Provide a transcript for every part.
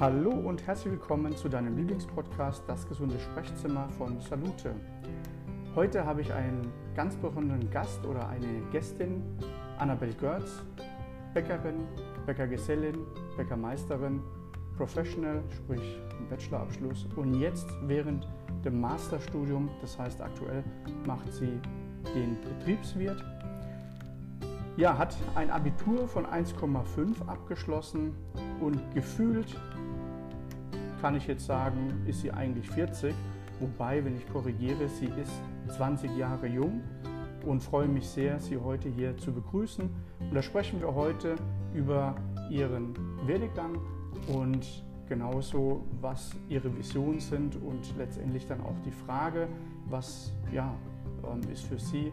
Hallo und herzlich willkommen zu deinem Lieblingspodcast Das gesunde Sprechzimmer von Salute. Heute habe ich einen ganz besonderen Gast oder eine Gästin, Annabel Görz, Bäckerin, Bäckergesellin, Bäckermeisterin, Professional, sprich Bachelorabschluss und jetzt während dem Masterstudium, das heißt aktuell macht sie den Betriebswirt. Ja, hat ein Abitur von 1,5 abgeschlossen und gefühlt kann ich jetzt sagen, ist sie eigentlich 40, wobei, wenn ich korrigiere, sie ist 20 Jahre jung und freue mich sehr, Sie heute hier zu begrüßen. Und da sprechen wir heute über Ihren Werdegang und genauso, was Ihre Visionen sind und letztendlich dann auch die Frage, was ja, ähm, ist für Sie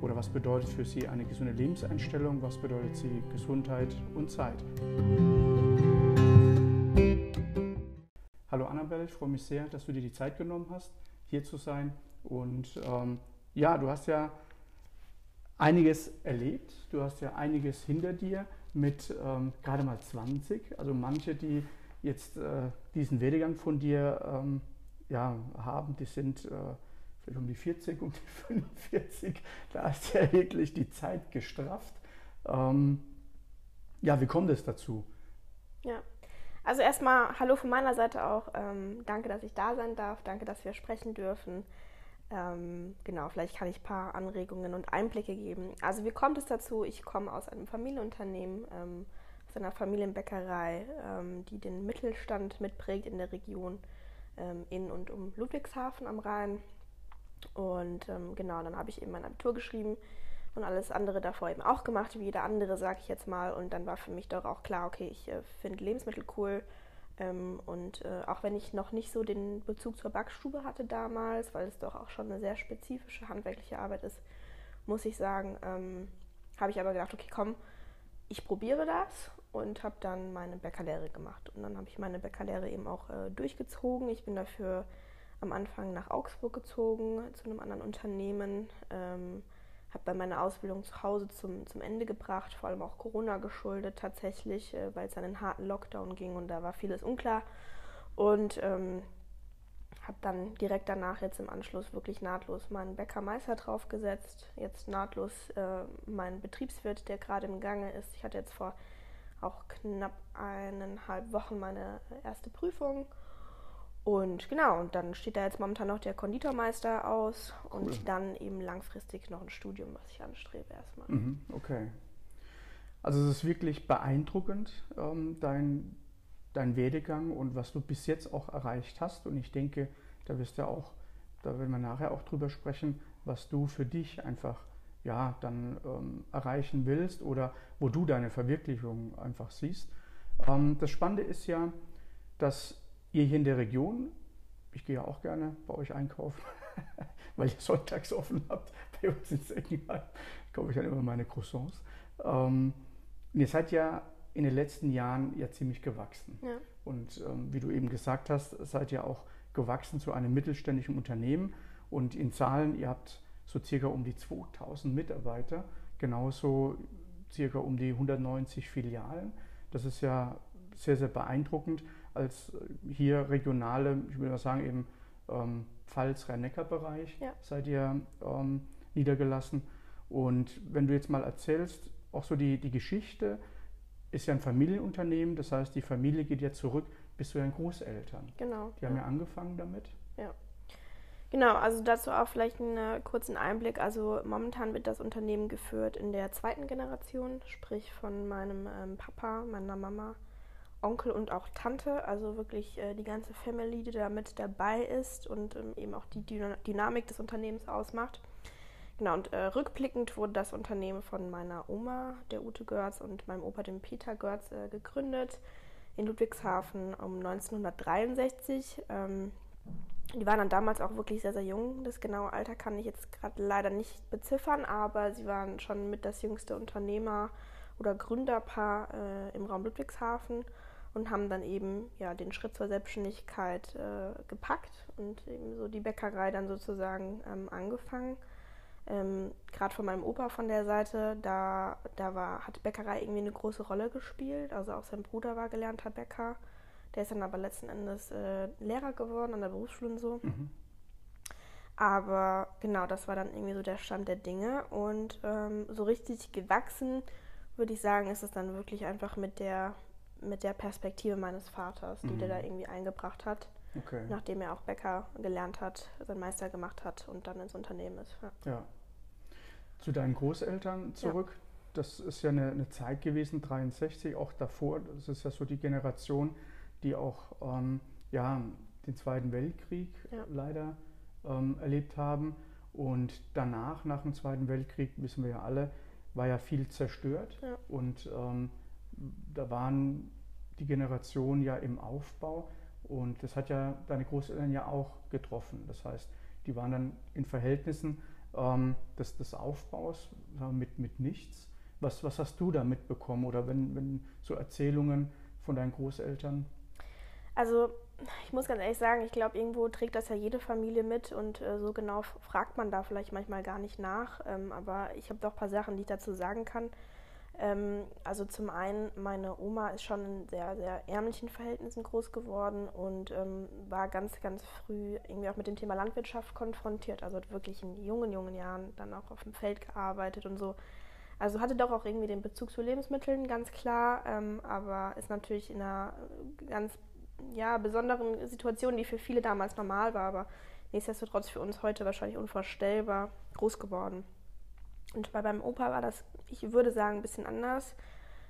oder was bedeutet für Sie eine gesunde Lebenseinstellung, was bedeutet Sie Gesundheit und Zeit. Hallo Annabelle, ich freue mich sehr, dass du dir die Zeit genommen hast, hier zu sein. Und ähm, ja, du hast ja einiges erlebt, du hast ja einiges hinter dir mit ähm, gerade mal 20. Also manche, die jetzt äh, diesen Werdegang von dir ähm, ja, haben, die sind äh, vielleicht um die 40, um die 45. Da ist ja wirklich die Zeit gestrafft. Ähm, ja, wie kommt es dazu? Ja, also erstmal Hallo von meiner Seite auch. Ähm, danke, dass ich da sein darf. Danke, dass wir sprechen dürfen. Ähm, genau, vielleicht kann ich ein paar Anregungen und Einblicke geben. Also wie kommt es dazu? Ich komme aus einem Familienunternehmen, ähm, aus einer Familienbäckerei, ähm, die den Mittelstand mitprägt in der Region ähm, in und um Ludwigshafen am Rhein. Und ähm, genau, dann habe ich eben mein Abitur geschrieben und alles andere davor eben auch gemacht, wie jeder andere, sage ich jetzt mal. Und dann war für mich doch auch klar, okay, ich äh, finde Lebensmittel cool. Ähm, und äh, auch wenn ich noch nicht so den Bezug zur Backstube hatte damals, weil es doch auch schon eine sehr spezifische handwerkliche Arbeit ist, muss ich sagen, ähm, habe ich aber gedacht, okay, komm, ich probiere das und habe dann meine Bäckerlehre gemacht. Und dann habe ich meine Bäckerlehre eben auch äh, durchgezogen. Ich bin dafür am Anfang nach Augsburg gezogen, zu einem anderen Unternehmen. Ähm, habe dann meine Ausbildung zu Hause zum, zum Ende gebracht, vor allem auch Corona geschuldet tatsächlich, äh, weil es einen harten Lockdown ging und da war vieles unklar. Und ähm, habe dann direkt danach jetzt im Anschluss wirklich nahtlos meinen Bäckermeister draufgesetzt. Jetzt nahtlos äh, meinen Betriebswirt, der gerade im Gange ist. Ich hatte jetzt vor auch knapp eineinhalb Wochen meine erste Prüfung und genau, und dann steht da jetzt momentan noch der Konditormeister aus cool. und dann eben langfristig noch ein Studium, was ich anstrebe erstmal. Mhm, okay. Also es ist wirklich beeindruckend, ähm, dein, dein Werdegang und was du bis jetzt auch erreicht hast. Und ich denke, da wirst du auch, da werden wir nachher auch drüber sprechen, was du für dich einfach ja dann ähm, erreichen willst oder wo du deine Verwirklichung einfach siehst. Ähm, das Spannende ist ja, dass Ihr hier in der Region, ich gehe ja auch gerne bei euch einkaufen, weil ihr sonntags offen habt, bei uns in Seckenheim, kaufe ich dann immer meine Croissants. Ähm, ihr seid ja in den letzten Jahren ja ziemlich gewachsen. Ja. Und ähm, wie du eben gesagt hast, seid ihr auch gewachsen zu einem mittelständischen Unternehmen. Und in Zahlen, ihr habt so circa um die 2000 Mitarbeiter, genauso circa um die 190 Filialen. Das ist ja sehr, sehr beeindruckend als hier regionale, ich würde mal sagen, eben ähm, Pfalz-Rhein-Neckar-Bereich ja. seid ihr ähm, niedergelassen. Und wenn du jetzt mal erzählst, auch so die, die Geschichte, ist ja ein Familienunternehmen, das heißt, die Familie geht ja zurück bis zu ihren Großeltern. Genau. Die haben ja, ja angefangen damit. Ja. Genau, also dazu auch vielleicht einen kurzen Einblick. Also momentan wird das Unternehmen geführt in der zweiten Generation, sprich von meinem ähm, Papa, meiner Mama Onkel und auch Tante, also wirklich äh, die ganze Family, die da mit dabei ist und ähm, eben auch die Dynamik des Unternehmens ausmacht. Genau, und äh, rückblickend wurde das Unternehmen von meiner Oma, der Ute Görz, und meinem Opa, dem Peter Görz, äh, gegründet in Ludwigshafen um 1963. Ähm, die waren dann damals auch wirklich sehr, sehr jung. Das genaue Alter kann ich jetzt gerade leider nicht beziffern, aber sie waren schon mit das jüngste Unternehmer- oder Gründerpaar äh, im Raum Ludwigshafen und haben dann eben ja den Schritt zur Selbstständigkeit äh, gepackt und eben so die Bäckerei dann sozusagen ähm, angefangen. Ähm, Gerade von meinem Opa von der Seite, da, da war, hat Bäckerei irgendwie eine große Rolle gespielt. Also auch sein Bruder war gelernter Bäcker. Der ist dann aber letzten Endes äh, Lehrer geworden an der Berufsschule und so. Mhm. Aber genau, das war dann irgendwie so der Stand der Dinge. Und ähm, so richtig gewachsen, würde ich sagen, ist es dann wirklich einfach mit der, mit der Perspektive meines Vaters, die mhm. der da irgendwie eingebracht hat. Okay. Nachdem er auch Bäcker gelernt hat, seinen Meister gemacht hat und dann ins Unternehmen ist. Ja. ja. Zu deinen Großeltern zurück. Ja. Das ist ja eine, eine, Zeit gewesen, 63, auch davor. Das ist ja so die Generation, die auch ähm, ja, den Zweiten Weltkrieg ja. leider ähm, erlebt haben. Und danach, nach dem Zweiten Weltkrieg, wissen wir ja alle, war ja viel zerstört. Und ähm, da waren die Generationen ja im Aufbau. Und das hat ja deine Großeltern ja auch getroffen. Das heißt, die waren dann in Verhältnissen ähm, des, des Aufbaus mit, mit nichts. Was, was hast du da mitbekommen? Oder wenn, wenn so Erzählungen von deinen Großeltern? Also ich muss ganz ehrlich sagen, ich glaube, irgendwo trägt das ja jede Familie mit und äh, so genau fragt man da vielleicht manchmal gar nicht nach. Ähm, aber ich habe doch ein paar Sachen, die ich dazu sagen kann. Ähm, also zum einen, meine Oma ist schon in sehr, sehr ärmlichen Verhältnissen groß geworden und ähm, war ganz, ganz früh irgendwie auch mit dem Thema Landwirtschaft konfrontiert. Also hat wirklich in jungen, jungen Jahren dann auch auf dem Feld gearbeitet und so. Also hatte doch auch irgendwie den Bezug zu Lebensmitteln, ganz klar, ähm, aber ist natürlich in einer ganz ja, besonderen Situation, die für viele damals normal war, aber nichtsdestotrotz für uns heute wahrscheinlich unvorstellbar groß geworden. Und bei meinem Opa war das, ich würde sagen, ein bisschen anders.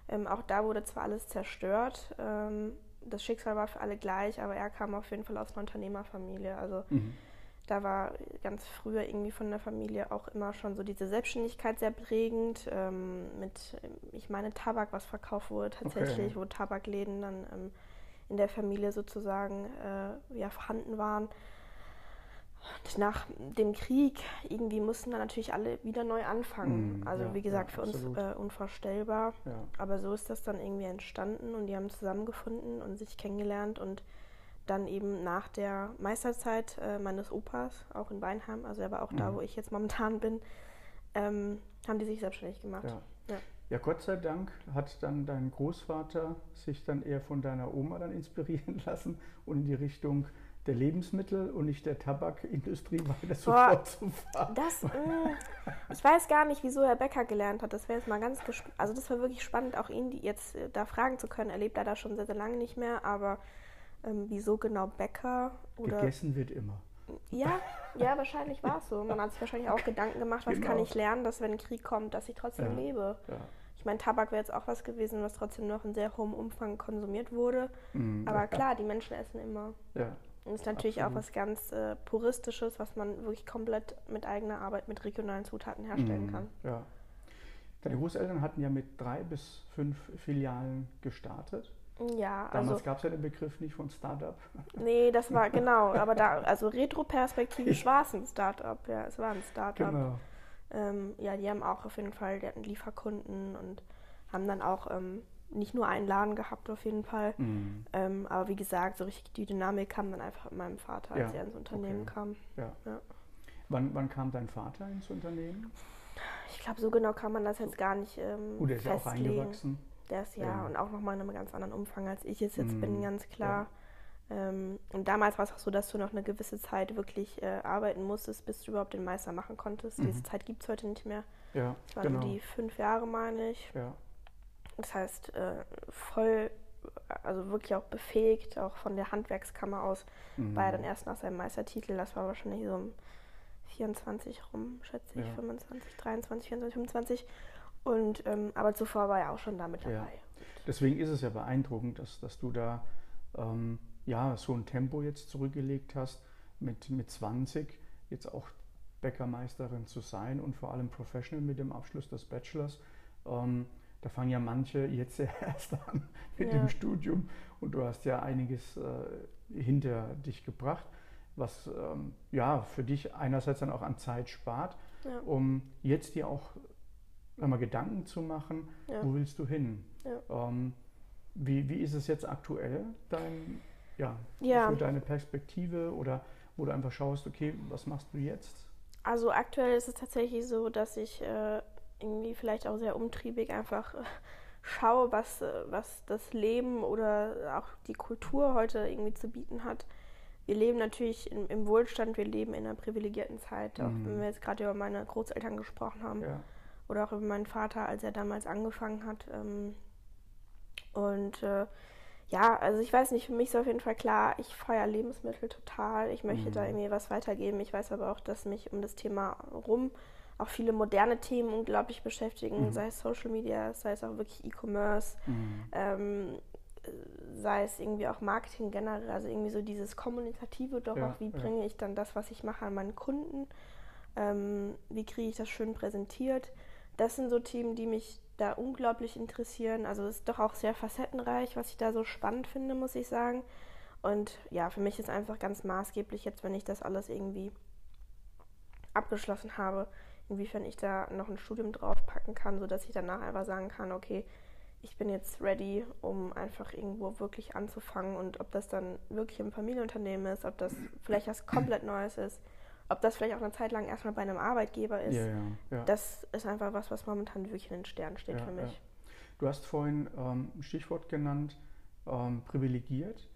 Ähm, auch da wurde zwar alles zerstört, ähm, das Schicksal war für alle gleich, aber er kam auf jeden Fall aus einer Unternehmerfamilie. Also mhm. da war ganz früher irgendwie von der Familie auch immer schon so diese Selbstständigkeit sehr prägend. Ähm, mit, ich meine, Tabak, was verkauft wurde tatsächlich, okay. wo Tabakläden dann ähm, in der Familie sozusagen äh, ja, vorhanden waren. Und nach dem Krieg irgendwie mussten dann natürlich alle wieder neu anfangen. Mm, also ja, wie gesagt, ja, für uns äh, unvorstellbar. Ja. Aber so ist das dann irgendwie entstanden und die haben zusammengefunden und sich kennengelernt und dann eben nach der Meisterzeit äh, meines Opas, auch in Weinheim, also er war auch mm. da, mhm. wo ich jetzt momentan bin, ähm, haben die sich selbstständig gemacht. Ja. Ja, Gott sei Dank hat dann dein Großvater sich dann eher von deiner Oma dann inspirieren lassen und in die Richtung der Lebensmittel und nicht der Tabakindustrie weiter so fortzufahren. Das, mh, mm, ich weiß gar nicht, wieso Herr Becker gelernt hat. Das wäre jetzt mal ganz gespannt. Also das war wirklich spannend, auch ihn jetzt äh, da fragen zu können. Er lebt da schon sehr, sehr lange nicht mehr, aber ähm, wieso genau Bäcker? Oder Gegessen wird immer. Ja, ja, wahrscheinlich war es so. Man hat sich wahrscheinlich auch Gedanken gemacht, was genau. kann ich lernen, dass wenn ein Krieg kommt, dass ich trotzdem ja, lebe. Ja. Ich meine, Tabak wäre jetzt auch was gewesen, was trotzdem noch in sehr hohem Umfang konsumiert wurde. Mm, Aber klar, die Menschen essen immer. Ja. Und ist natürlich absolut. auch was ganz äh, Puristisches, was man wirklich komplett mit eigener Arbeit mit regionalen Zutaten herstellen mm, kann. Ja. Deine Großeltern hatten ja mit drei bis fünf Filialen gestartet. Ja, Damals also, gab es ja den Begriff nicht von Startup. Nee, das war genau, aber da, also retroperspektivisch war es ein Startup, ja, es war ein Startup. Genau. Ähm, ja, die haben auch auf jeden Fall, die hatten Lieferkunden und haben dann auch ähm, nicht nur einen Laden gehabt auf jeden Fall. Mhm. Ähm, aber wie gesagt, so richtig die Dynamik kam dann einfach mit meinem Vater, als ja. er ins Unternehmen okay. kam. Ja. ja. Wann, wann kam dein Vater ins Unternehmen? Ich glaube, so genau kann man das jetzt gar nicht ähm, Gut, der ist festlegen. ja auch eingewachsen. Der ist ja, ja, und auch nochmal in einem ganz anderen Umfang, als ich es jetzt mhm. bin, ganz klar. Ähm, und damals war es auch so, dass du noch eine gewisse Zeit wirklich äh, arbeiten musstest, bis du überhaupt den Meister machen konntest. Mhm. Diese Zeit gibt es heute nicht mehr. Ja, das waren genau. die fünf Jahre, meine ich. Ja. Das heißt, äh, voll, also wirklich auch befähigt, auch von der Handwerkskammer aus, mhm. war er dann erst nach seinem Meistertitel. Das war wahrscheinlich so um 24 rum, schätze ich, ja. 25, 23, 24, 25. Und, ähm, aber zuvor war er auch schon damit dabei. Ja. Deswegen ist es ja beeindruckend, dass, dass du da ähm, ja, so ein Tempo jetzt zurückgelegt hast, mit, mit 20 jetzt auch Bäckermeisterin zu sein und vor allem Professional mit dem Abschluss des Bachelors. Ähm, da fangen ja manche jetzt erst an mit ja. dem Studium und du hast ja einiges äh, hinter dich gebracht, was ähm, ja für dich einerseits dann auch an Zeit spart, ja. um jetzt dir auch einmal Gedanken zu machen, ja. wo willst du hin? Ähm, wie, wie ist es jetzt aktuell, dein, ja, ja. für deine Perspektive oder wo du einfach schaust, okay, was machst du jetzt? Also aktuell ist es tatsächlich so, dass ich äh, irgendwie vielleicht auch sehr umtriebig einfach äh, schaue, was, äh, was das Leben oder auch die Kultur heute irgendwie zu bieten hat. Wir leben natürlich im, im Wohlstand, wir leben in einer privilegierten Zeit, auch mhm. wenn wir jetzt gerade über meine Großeltern gesprochen haben ja. oder auch über meinen Vater, als er damals angefangen hat. Ähm, und äh, ja, also ich weiß nicht, für mich ist auf jeden Fall klar, ich feiere Lebensmittel total. Ich möchte mhm. da irgendwie was weitergeben. Ich weiß aber auch, dass mich um das Thema rum auch viele moderne Themen unglaublich beschäftigen, mhm. sei es Social Media, sei es auch wirklich E-Commerce, mhm. ähm, sei es irgendwie auch Marketing generell, also irgendwie so dieses Kommunikative doch ja, auch, wie ja. bringe ich dann das, was ich mache, an meinen Kunden, ähm, wie kriege ich das schön präsentiert. Das sind so Themen, die mich da unglaublich interessieren. Also es ist doch auch sehr facettenreich, was ich da so spannend finde, muss ich sagen. Und ja, für mich ist einfach ganz maßgeblich jetzt, wenn ich das alles irgendwie abgeschlossen habe, inwiefern ich da noch ein Studium draufpacken kann, sodass ich danach einfach sagen kann, okay, ich bin jetzt ready, um einfach irgendwo wirklich anzufangen. Und ob das dann wirklich im Familienunternehmen ist, ob das vielleicht was komplett Neues ist, ob das vielleicht auch eine Zeit lang erstmal bei einem Arbeitgeber ist, ja, ja, ja. das ist einfach was, was momentan wirklich in den Sternen steht für mich. Du hast vorhin ähm, ein Stichwort genannt, ähm, privilegiert.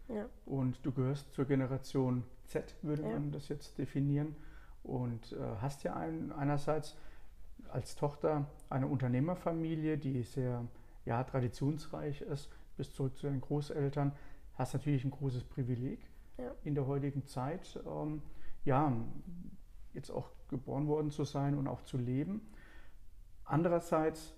Und du gehörst zur Generation Z, würde man das jetzt definieren und äh, hast ja ein, einerseits als Tochter eine Unternehmerfamilie, die sehr ja, traditionsreich ist, bis zurück zu den Großeltern, hast natürlich ein großes Privileg ja. in der heutigen Zeit, ähm, ja, jetzt auch geboren worden zu sein und auch zu leben. Andererseits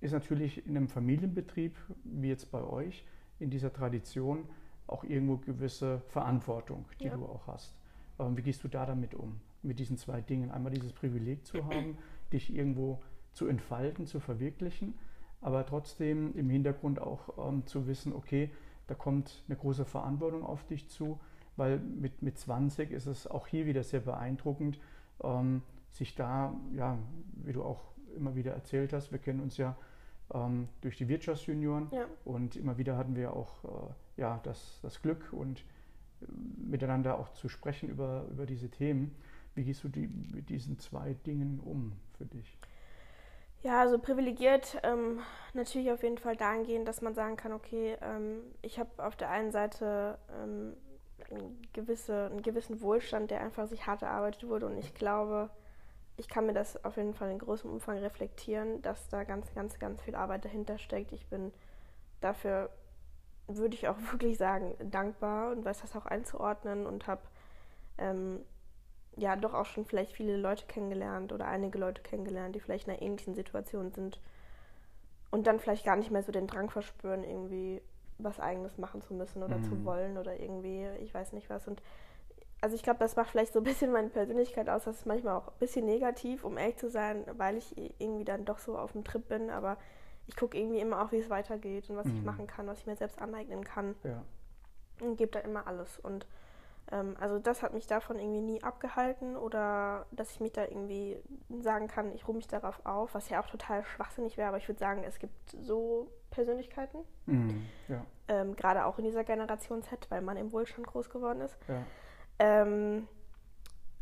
ist natürlich in einem Familienbetrieb, wie jetzt bei euch, in dieser Tradition auch irgendwo gewisse Verantwortung, die ja. du auch hast. Ähm, wie gehst du da damit um, mit diesen zwei Dingen? Einmal dieses Privileg zu haben, dich irgendwo zu entfalten, zu verwirklichen, aber trotzdem im Hintergrund auch ähm, zu wissen, okay, da kommt eine große Verantwortung auf dich zu, weil mit, mit 20 ist es auch hier wieder sehr beeindruckend, ähm, sich da, ja, wie du auch immer wieder erzählt hast, wir kennen uns ja ähm, durch die Wirtschaftsjunioren ja. und immer wieder hatten wir auch äh, ja, das, das Glück und miteinander auch zu sprechen über, über diese Themen. Wie gehst du die, mit diesen zwei Dingen um für dich? Ja, also privilegiert ähm, natürlich auf jeden Fall dahingehend, dass man sagen kann, okay, ähm, ich habe auf der einen Seite ähm, gewisse, einen gewissen Wohlstand, der einfach sich hart erarbeitet wurde und ich glaube, ich kann mir das auf jeden Fall in großem Umfang reflektieren, dass da ganz, ganz, ganz viel Arbeit dahinter steckt. Ich bin dafür würde ich auch wirklich sagen, dankbar und weiß das auch einzuordnen und habe ähm, ja doch auch schon vielleicht viele Leute kennengelernt oder einige Leute kennengelernt, die vielleicht in einer ähnlichen Situation sind und dann vielleicht gar nicht mehr so den Drang verspüren, irgendwie was eigenes machen zu müssen oder mhm. zu wollen oder irgendwie, ich weiß nicht was. Und also ich glaube, das macht vielleicht so ein bisschen meine Persönlichkeit aus. Das ist manchmal auch ein bisschen negativ, um ehrlich zu sein, weil ich irgendwie dann doch so auf dem Trip bin, aber ich gucke irgendwie immer auch, wie es weitergeht und was mhm. ich machen kann, was ich mir selbst aneignen kann. Ja. Und gebe da immer alles. Und ähm, also das hat mich davon irgendwie nie abgehalten oder dass ich mich da irgendwie sagen kann, ich ruhe mich darauf auf, was ja auch total schwachsinnig wäre, aber ich würde sagen, es gibt so Persönlichkeiten, mhm. ja. ähm, gerade auch in dieser Generation Z, weil man im Wohlstand groß geworden ist. Ja. Ähm,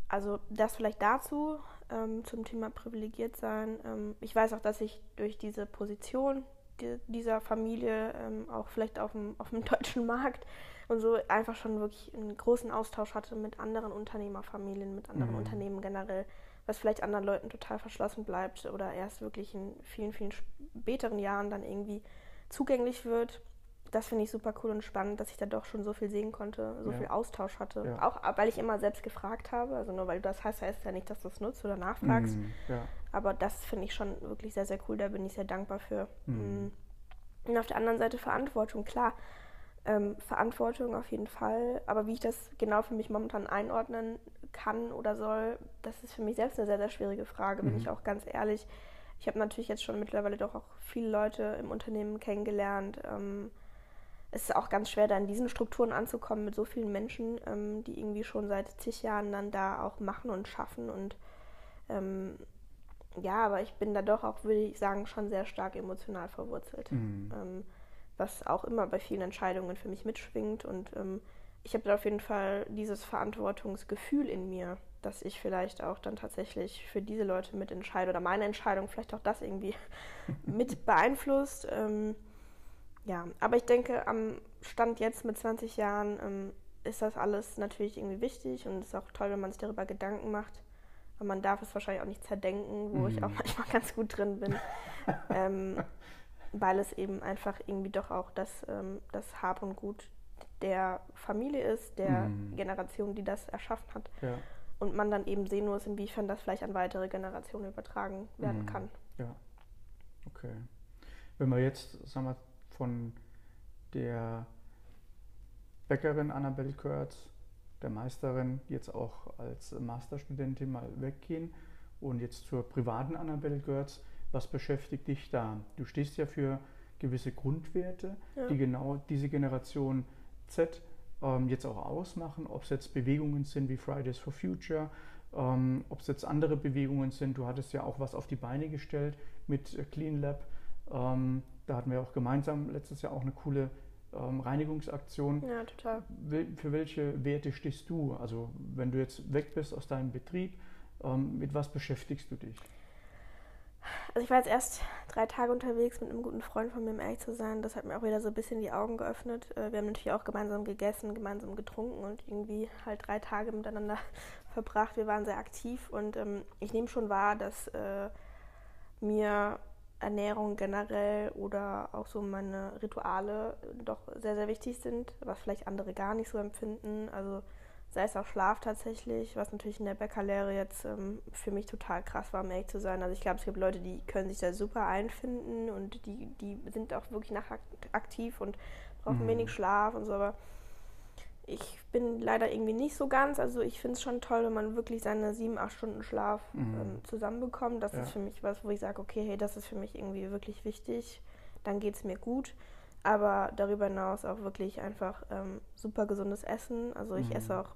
also das vielleicht dazu ähm, zum Thema privilegiert sein. Ähm, ich weiß auch, dass ich durch diese Position die, dieser Familie ähm, auch vielleicht auf dem, auf dem deutschen Markt und so einfach schon wirklich einen großen Austausch hatte mit anderen Unternehmerfamilien, mit anderen mhm. Unternehmen generell, was vielleicht anderen Leuten total verschlossen bleibt oder erst wirklich in vielen, vielen späteren Jahren dann irgendwie zugänglich wird das finde ich super cool und spannend, dass ich da doch schon so viel sehen konnte, so ja. viel Austausch hatte. Ja. Auch weil ich immer selbst gefragt habe. Also nur weil du das hast, heißt ja nicht, dass du es nutzt oder nachfragst. Mhm, ja. Aber das finde ich schon wirklich sehr, sehr cool. Da bin ich sehr dankbar für. Mhm. Mm. Und auf der anderen Seite Verantwortung, klar. Ähm, Verantwortung auf jeden Fall. Aber wie ich das genau für mich momentan einordnen kann oder soll, das ist für mich selbst eine sehr, sehr schwierige Frage, bin mhm. ich auch ganz ehrlich. Ich habe natürlich jetzt schon mittlerweile doch auch viele Leute im Unternehmen kennengelernt. Ähm, es ist auch ganz schwer, da in diesen Strukturen anzukommen mit so vielen Menschen, ähm, die irgendwie schon seit zig Jahren dann da auch machen und schaffen. Und ähm, ja, aber ich bin da doch auch, würde ich sagen, schon sehr stark emotional verwurzelt. Mhm. Ähm, was auch immer bei vielen Entscheidungen für mich mitschwingt. Und ähm, ich habe da auf jeden Fall dieses Verantwortungsgefühl in mir, dass ich vielleicht auch dann tatsächlich für diese Leute mitentscheide oder meine Entscheidung vielleicht auch das irgendwie mit beeinflusst. Ja, aber ich denke, am Stand jetzt mit 20 Jahren ähm, ist das alles natürlich irgendwie wichtig und es ist auch toll, wenn man sich darüber Gedanken macht. Aber man darf es wahrscheinlich auch nicht zerdenken, wo mm. ich auch mhm. manchmal ganz gut drin bin. ähm, weil es eben einfach irgendwie doch auch das, ähm, das Hab und Gut der Familie ist, der mm. Generation, die das erschaffen hat. Ja. Und man dann eben sehen muss, inwiefern das vielleicht an weitere Generationen übertragen werden mm. kann. Ja, okay. Wenn wir jetzt, sagen wir, von der Bäckerin Annabelle Kurtz, der Meisterin, jetzt auch als Masterstudentin mal weggehen und jetzt zur privaten Annabelle Görz. Was beschäftigt dich da? Du stehst ja für gewisse Grundwerte, ja. die genau diese Generation Z ähm, jetzt auch ausmachen, ob es jetzt Bewegungen sind wie Fridays for Future, ähm, ob es jetzt andere Bewegungen sind. Du hattest ja auch was auf die Beine gestellt mit Clean Lab. Ähm, da hatten wir auch gemeinsam letztes Jahr auch eine coole ähm, Reinigungsaktion. Ja, total. Für welche Werte stehst du? Also wenn du jetzt weg bist aus deinem Betrieb, ähm, mit was beschäftigst du dich? Also ich war jetzt erst drei Tage unterwegs mit einem guten Freund von mir, um ehrlich zu sein. Das hat mir auch wieder so ein bisschen die Augen geöffnet. Äh, wir haben natürlich auch gemeinsam gegessen, gemeinsam getrunken und irgendwie halt drei Tage miteinander verbracht. Wir waren sehr aktiv und ähm, ich nehme schon wahr, dass äh, mir Ernährung generell oder auch so meine Rituale doch sehr, sehr wichtig sind, was vielleicht andere gar nicht so empfinden. Also sei es auch Schlaf tatsächlich, was natürlich in der Bäckerlehre jetzt ähm, für mich total krass war, um ehrlich zu sein. Also ich glaube, es gibt Leute, die können sich da super einfinden und die, die sind auch wirklich nachaktiv und brauchen mhm. wenig Schlaf und so, aber ich bin leider irgendwie nicht so ganz. Also ich finde es schon toll, wenn man wirklich seine sieben, acht Stunden Schlaf mhm. ähm, zusammenbekommt. Das ja. ist für mich was, wo ich sage, okay, hey, das ist für mich irgendwie wirklich wichtig. Dann geht es mir gut. Aber darüber hinaus auch wirklich einfach ähm, super gesundes Essen. Also ich mhm. esse auch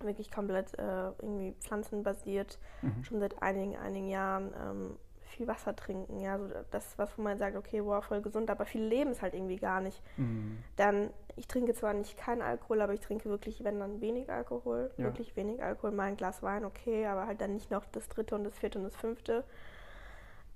wirklich komplett äh, irgendwie pflanzenbasiert, mhm. schon seit einigen, einigen Jahren. Ähm, viel Wasser trinken, ja, so das, was wo man sagt, okay, wow, voll gesund, aber viele leben es halt irgendwie gar nicht. Mhm. Dann, ich trinke zwar nicht keinen Alkohol, aber ich trinke wirklich, wenn dann wenig Alkohol, ja. wirklich wenig Alkohol, mal ein Glas Wein, okay, aber halt dann nicht noch das dritte und das vierte und das fünfte.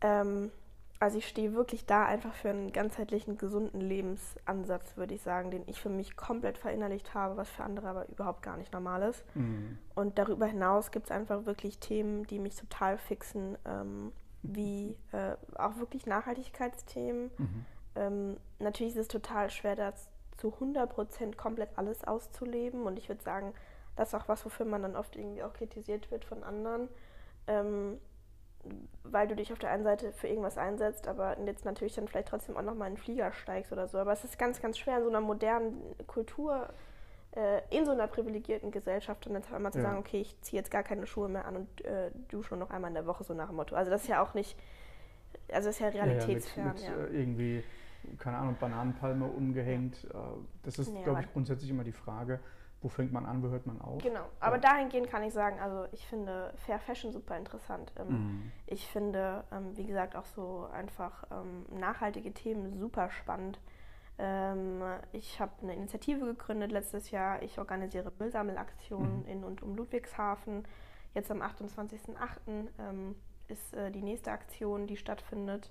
Ähm, also ich stehe wirklich da einfach für einen ganzheitlichen, gesunden Lebensansatz, würde ich sagen, den ich für mich komplett verinnerlicht habe, was für andere aber überhaupt gar nicht normal ist. Mhm. Und darüber hinaus gibt es einfach wirklich Themen, die mich total fixen. Ähm, wie äh, auch wirklich Nachhaltigkeitsthemen. Mhm. Ähm, natürlich ist es total schwer, da zu 100% komplett alles auszuleben. Und ich würde sagen, das ist auch was, wofür man dann oft irgendwie auch kritisiert wird von anderen. Ähm, weil du dich auf der einen Seite für irgendwas einsetzt, aber jetzt natürlich dann vielleicht trotzdem auch nochmal in den Flieger steigst oder so. Aber es ist ganz, ganz schwer in so einer modernen Kultur äh, in so einer privilegierten Gesellschaft und dann einmal zu ja. sagen, okay, ich ziehe jetzt gar keine Schuhe mehr an und äh, dusche noch einmal in der Woche, so nach dem Motto. Also das ist ja auch nicht, also das ist ja realitätsfern. Ja, ja, mit, mit, äh, irgendwie, keine Ahnung, Bananenpalme umgehängt. Äh, das ist, nee, glaube ich, grundsätzlich immer die Frage, wo fängt man an, wo hört man auf? Genau, aber dahingehend kann ich sagen, also ich finde Fair Fashion super interessant. Ähm, mhm. Ich finde, ähm, wie gesagt, auch so einfach ähm, nachhaltige Themen super spannend. Ich habe eine Initiative gegründet letztes Jahr. Ich organisiere Müllsammelaktionen mhm. in und um Ludwigshafen. Jetzt am 28.08. Ähm, ist äh, die nächste Aktion, die stattfindet,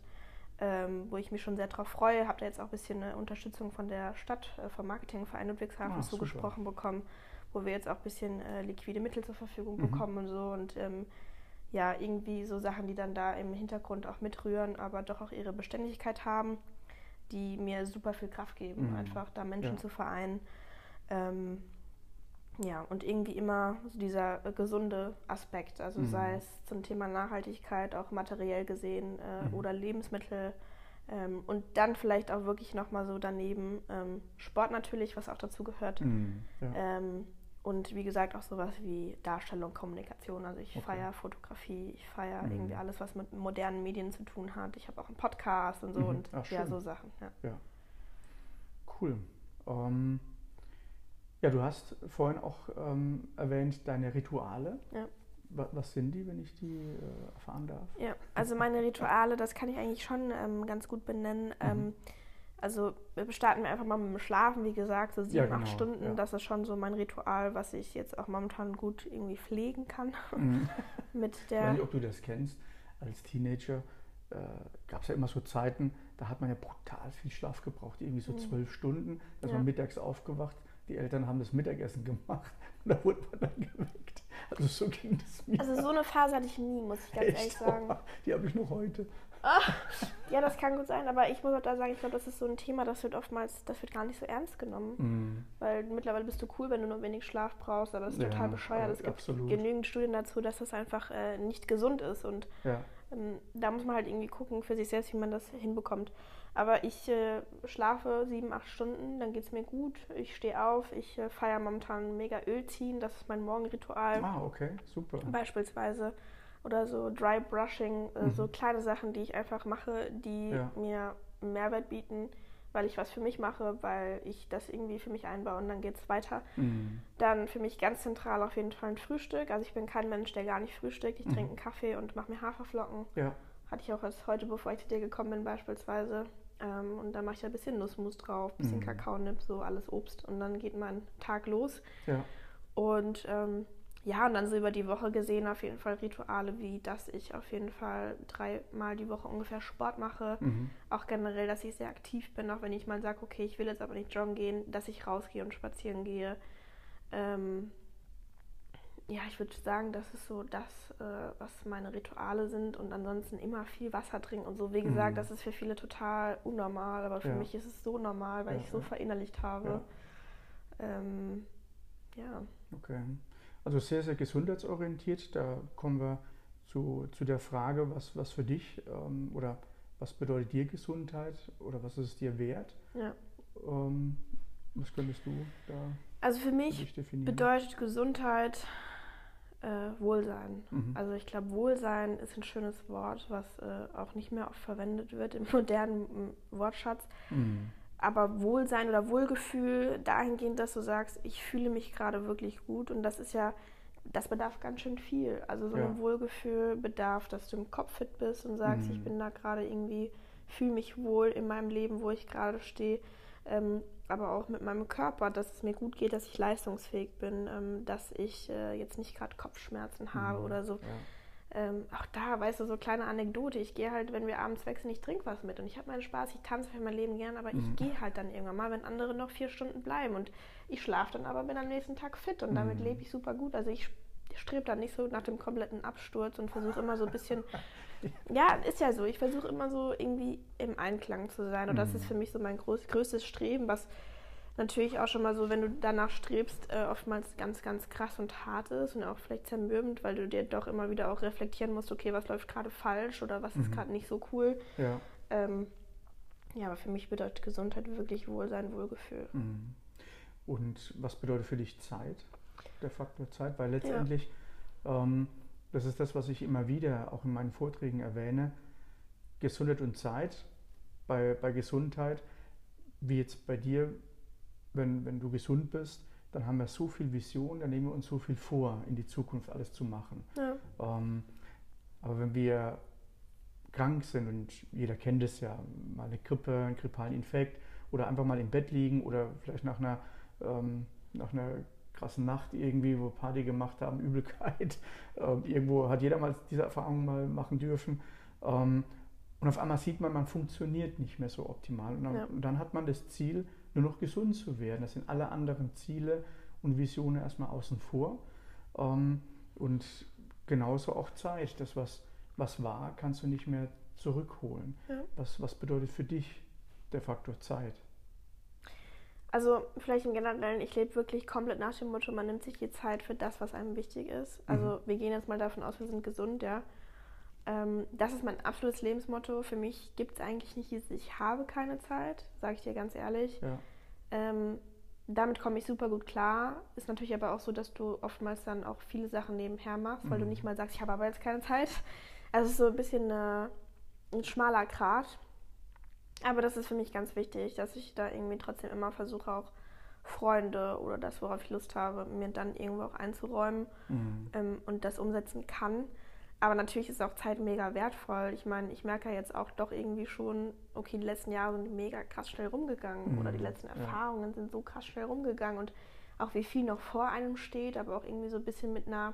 ähm, wo ich mich schon sehr darauf freue. Habe da jetzt auch ein bisschen eine Unterstützung von der Stadt, äh, vom Marketingverein Ludwigshafen ah, zugesprochen bekommen, wo wir jetzt auch ein bisschen äh, liquide Mittel zur Verfügung mhm. bekommen und so. Und ähm, ja, irgendwie so Sachen, die dann da im Hintergrund auch mitrühren, aber doch auch ihre Beständigkeit haben die mir super viel Kraft geben, mhm. einfach da Menschen ja. zu vereinen. Ähm, ja, und irgendwie immer so dieser äh, gesunde Aspekt, also mhm. sei es zum Thema Nachhaltigkeit, auch materiell gesehen äh, mhm. oder Lebensmittel. Ähm, und dann vielleicht auch wirklich nochmal so daneben ähm, Sport natürlich, was auch dazu gehört. Mhm. Ja. Ähm, und wie gesagt, auch sowas wie Darstellung, Kommunikation. Also ich okay. feiere Fotografie, ich feiere mhm. irgendwie alles, was mit modernen Medien zu tun hat. Ich habe auch einen Podcast und so mhm. und Ach, ja, so Sachen. Ja, ja. cool. Ja, du hast vorhin auch ähm, erwähnt deine Rituale. Ja. Was sind die, wenn ich die äh, erfahren darf? Ja, also meine Rituale, das kann ich eigentlich schon ähm, ganz gut benennen. Mhm. Ähm, Also starten wir einfach mal mit dem Schlafen, wie gesagt, so sieben, Ja, genau, acht Stunden. ja. Das ist schon so mein Ritual, was ich jetzt auch momentan gut irgendwie pflegen kann. Mhm. mit Ich weiß der. nicht, ob du das kennst. Als Teenager äh, gab es ja immer so Zeiten, da hat man ja brutal viel Schlaf gebraucht, irgendwie so Mhm. zwölf Stunden. Da ist Ja. man mittags aufgewacht, die Eltern haben das Mittagessen gemacht und da wurde man dann geweckt. Also so ging das mir. Also so eine Phase hatte ich nie, muss ich ganz ehrlich Echt? sagen. Die habe ich noch heute. Ja, das kann gut sein, aber ich muss auch da sagen, ich glaube, das ist so ein Thema, das wird oftmals, das wird gar nicht so ernst genommen. Mhm. Weil mittlerweile bist du cool, wenn du nur wenig Schlaf brauchst, aber das ist Ja, total bescheuert. Es gibt absolut. genügend Studien dazu, dass das einfach äh, nicht gesund ist und Ja. ähm, da muss man halt irgendwie gucken für sich selbst, wie man das hinbekommt. Aber ich äh, schlafe sieben, acht Stunden, dann geht es mir gut. Ich stehe auf, ich äh, feiere momentan mega Öl ziehen, das ist mein Morgenritual Ah, okay, super. beispielsweise. Oder so Dry Brushing, äh, Mhm. so kleine Sachen, die ich einfach mache, die Ja. mir Mehrwert bieten, weil ich was für mich mache, weil ich das irgendwie für mich einbaue und dann geht es weiter. Mhm. Dann für mich ganz zentral auf jeden Fall ein Frühstück. Also ich bin kein Mensch, der gar nicht frühstückt. Ich Mhm. trinke einen Kaffee und mache mir Haferflocken. Ja. Hatte ich auch erst heute, bevor ich zu dir gekommen bin, beispielsweise. Ähm, und dann mache ich da ein bisschen Nussmus drauf, ein bisschen Mhm. Kakaonip, so alles Obst. Und dann geht mein Tag los. Ja. Und ähm, ja, und dann so über die Woche gesehen auf jeden Fall Rituale, wie dass ich auf jeden Fall dreimal die Woche ungefähr Sport mache. Mhm. Auch generell, dass ich sehr aktiv bin, auch wenn ich mal sage, okay, ich will jetzt aber nicht joggen gehen, dass ich rausgehe und spazieren gehe. Ähm, ja, ich würde sagen, das ist so das, äh, was meine Rituale sind und ansonsten immer viel Wasser trinken und so. Wie gesagt, Mhm. das ist für viele total unnormal, aber für Ja. mich ist es so normal, weil Ja, ich so ja. verinnerlicht habe. Ähm, ja. Okay. Also sehr, sehr gesundheitsorientiert. Da kommen wir zu, zu der Frage, was, was für dich ähm, oder was bedeutet dir Gesundheit oder was ist es dir wert? ja. Ähm, was könntest du da Also für mich bedeutet Gesundheit äh, Wohlsein. Mhm. Also ich glaube, Wohlsein ist ein schönes Wort, was äh, auch nicht mehr oft verwendet wird im modernen Wortschatz. Mhm. Aber Wohlsein oder Wohlgefühl dahingehend, dass du sagst, ich fühle mich gerade wirklich gut und das ist ja, das bedarf ganz schön viel. Also so Ja. ein Wohlgefühl bedarf, dass du im Kopf fit bist und sagst, Mhm. ich bin da gerade irgendwie, fühle mich wohl in meinem Leben, wo ich gerade stehe. Ähm, aber auch mit meinem Körper, dass es mir gut geht, dass ich leistungsfähig bin, ähm, dass ich äh, jetzt nicht gerade Kopfschmerzen habe Mhm. oder so. Ja. Ähm, auch da, weißt du, so kleine Anekdote. Ich gehe halt, wenn wir abends wechseln, ich trinke was mit und ich habe meinen Spaß, ich tanze für mein Leben gern, aber ich Mhm. gehe halt dann irgendwann mal, wenn andere noch vier Stunden bleiben und ich schlafe dann aber, bin am nächsten Tag fit und damit Mhm. lebe ich super gut. Also ich strebe dann nicht so nach dem kompletten Absturz und versuche immer so ein bisschen, ja, ist ja so, ich versuche immer so irgendwie im Einklang zu sein und das Mhm. ist für mich so mein groß, größtes Streben, was natürlich auch schon mal so, wenn du danach strebst, äh, oftmals ganz, ganz krass und hart ist und auch vielleicht zermürbend, weil du dir doch immer wieder auch reflektieren musst, okay, was läuft gerade falsch oder was ist Mhm. gerade nicht so cool. Ja. Ähm, ja, aber für mich bedeutet Gesundheit wirklich Wohlsein, Wohlgefühl. Mhm. Und was bedeutet für dich Zeit? Der Faktor Zeit? Weil letztendlich, ähm, das ist das, was ich immer wieder auch in meinen Vorträgen erwähne, Gesundheit und Zeit. Bei, bei Gesundheit, wie jetzt bei dir, wenn, wenn du gesund bist, dann haben wir so viel Vision, dann nehmen wir uns so viel vor, in die Zukunft alles zu machen. Ja, Ähm, aber wenn wir krank sind und jeder kennt es ja, mal eine Grippe, einen grippalen Infekt oder einfach mal im Bett liegen oder vielleicht nach einer, ähm, nach einer krassen Nacht irgendwie, wo Party gemacht haben, Übelkeit. Ähm, irgendwo hat jeder mal diese Erfahrung mal machen dürfen. Ähm, und auf einmal sieht man, man funktioniert nicht mehr so optimal. Und dann, Ja. und dann hat man das Ziel, nur noch gesund zu werden. Das sind alle anderen Ziele und Visionen erstmal außen vor. Ähm, und genauso auch Zeit. Das, was, was war, kannst du nicht mehr zurückholen. Ja. Was, was bedeutet für dich der Faktor Zeit? Also vielleicht im Generellen, ich lebe wirklich komplett nach dem Motto, man nimmt sich die Zeit für das, was einem wichtig ist. Also wir gehen jetzt mal davon aus, wir sind gesund, ja. Ähm, das ist mein absolutes Lebensmotto. Für mich gibt es eigentlich nicht dieses, ich habe keine Zeit, sage ich dir ganz ehrlich. Ja. Ähm, damit komme ich super gut klar. Ist natürlich aber auch so, dass du oftmals dann auch viele Sachen nebenher machst, weil du Mhm. nicht mal sagst, ich habe aber jetzt keine Zeit. Also es ist so ein bisschen äh, ein schmaler Grat. Aber das ist für mich ganz wichtig, dass ich da irgendwie trotzdem immer versuche, auch Freunde oder das, worauf ich Lust habe, mir dann irgendwo auch einzuräumen Mhm. ähm, und das umsetzen kann. aber natürlich ist auch Zeit mega wertvoll. Ich meine, ich merke ja jetzt auch doch irgendwie schon, okay, die letzten Jahre sind mega krass schnell rumgegangen Mhm. oder die letzten Ja. Erfahrungen sind so krass schnell rumgegangen und auch wie viel noch vor einem steht, aber auch irgendwie so ein bisschen mit einer